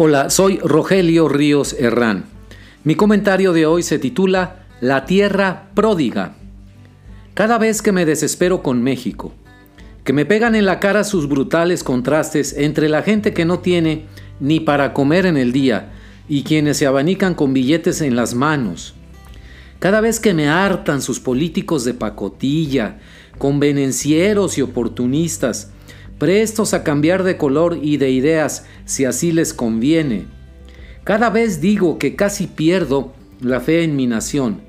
Hola, soy Rogelio Ríos Herrán. Mi comentario de hoy se titula La tierra pródiga. Cada vez que me desespero con México, que me pegan en la cara sus brutales contrastes entre la gente que no tiene ni para comer en el día y quienes se abanican con billetes en las manos. Cada vez que me hartan sus políticos de pacotilla, convenencieros y oportunistas, prestos a cambiar de color y de ideas si así les conviene. Cada vez digo que casi pierdo la fe en mi nación.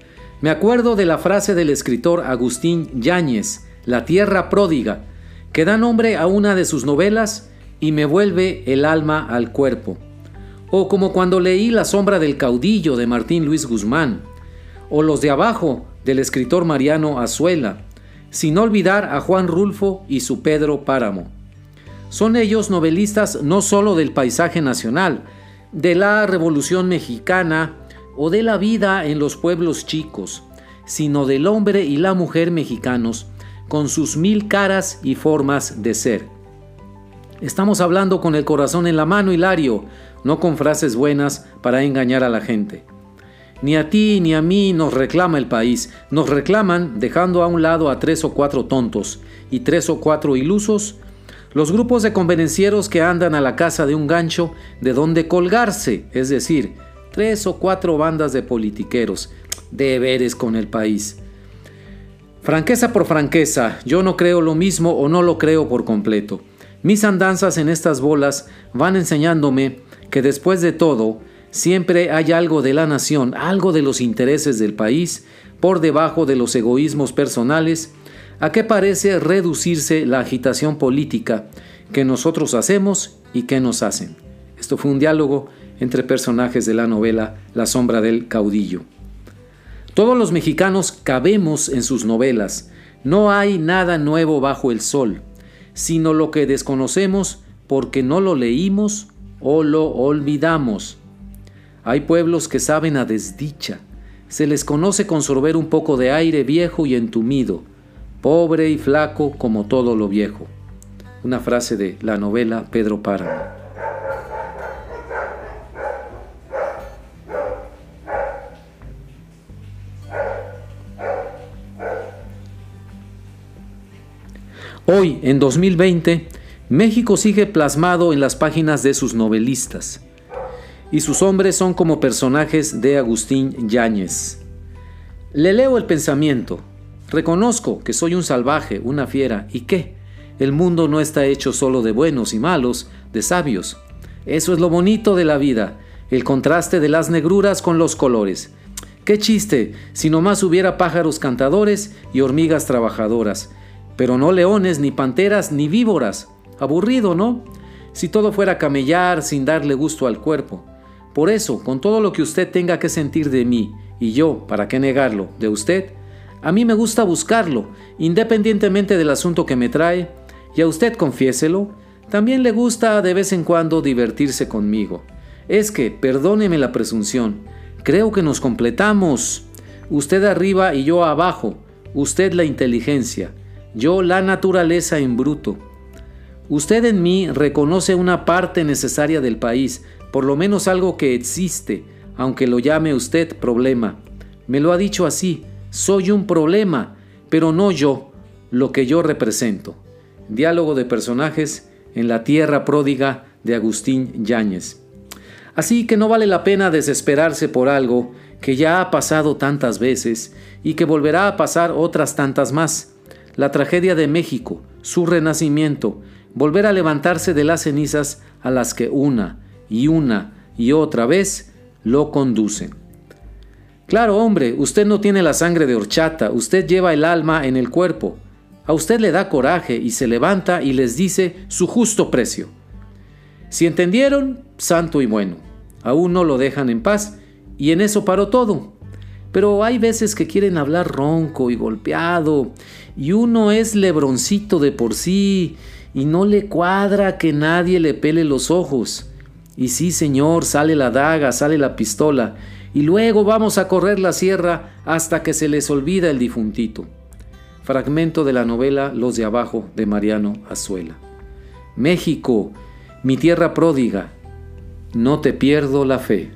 Me acuerdo de la frase del escritor Agustín Yáñez, La tierra pródiga, que da nombre a una de sus novelas y me vuelve el alma al cuerpo. O como cuando leí La sombra del caudillo de Martín Luis Guzmán, o Los de abajo del escritor Mariano Azuela, sin olvidar a Juan Rulfo y su Pedro Páramo. Son ellos novelistas no solo del paisaje nacional, de la Revolución Mexicana o de la vida en los pueblos chicos, sino del hombre y la mujer mexicanos con sus mil caras y formas de ser. Estamos hablando con el corazón en la mano, Hilario, no con frases buenas para engañar a la gente. Ni a ti ni a mí nos reclama el país, nos reclaman dejando a un lado a tres o cuatro tontos y tres o cuatro ilusos los grupos de convenencieros que andan a la casa de un gancho de donde colgarse, es decir, tres o cuatro bandas de politiqueros, deberes con el país. Franqueza por franqueza, yo no creo lo mismo o no lo creo por completo. Mis andanzas en estas bolas van enseñándome que después de todo, siempre hay algo de la nación, algo de los intereses del país, por debajo de los egoísmos personales ¿A qué parece reducirse la agitación política que nosotros hacemos y que nos hacen? Esto fue un diálogo entre personajes de la novela La sombra del caudillo. Todos los mexicanos cabemos en sus novelas. No hay nada nuevo bajo el sol, sino lo que desconocemos porque no lo leímos o lo olvidamos. Hay pueblos que saben a desdicha. Se les conoce con sorber un poco de aire viejo y entumido pobre y flaco como todo lo viejo. Una frase de la novela Pedro Páramo. Hoy, en 2020, México sigue plasmado en las páginas de sus novelistas, y sus hombres son como personajes de Agustín Yáñez. Le leo el pensamiento, Reconozco que soy un salvaje, una fiera, ¿y qué? El mundo no está hecho solo de buenos y malos, de sabios. Eso es lo bonito de la vida, el contraste de las negruras con los colores. Qué chiste si nomás hubiera pájaros cantadores y hormigas trabajadoras, pero no leones, ni panteras, ni víboras. Aburrido, ¿no? Si todo fuera camellar sin darle gusto al cuerpo. Por eso, con todo lo que usted tenga que sentir de mí, y yo, ¿para qué negarlo?, de usted, a mí me gusta buscarlo, independientemente del asunto que me trae, y a usted confiéselo, también le gusta de vez en cuando divertirse conmigo. Es que, perdóneme la presunción, creo que nos completamos. Usted arriba y yo abajo, usted la inteligencia, yo la naturaleza en bruto. Usted en mí reconoce una parte necesaria del país, por lo menos algo que existe, aunque lo llame usted problema. Me lo ha dicho así, soy un problema, pero no yo, lo que yo represento. Diálogo de personajes en la tierra pródiga de Agustín Yáñez. Así que no vale la pena desesperarse por algo que ya ha pasado tantas veces y que volverá a pasar otras tantas más. La tragedia de México, su renacimiento, volver a levantarse de las cenizas a las que una y una y otra vez lo conducen. Claro, hombre, usted no tiene la sangre de horchata, usted lleva el alma en el cuerpo. A usted le da coraje y se levanta y les dice su justo precio. Si entendieron, santo y bueno. Aún no lo dejan en paz y en eso paró todo. Pero hay veces que quieren hablar ronco y golpeado y uno es lebroncito de por sí y no le cuadra que nadie le pele los ojos. Y sí, señor, sale la daga, sale la pistola y luego vamos a correr la sierra hasta que se les olvida el difuntito. Fragmento de la novela Los de Abajo de Mariano Azuela. México, mi tierra pródiga, no te pierdo la fe.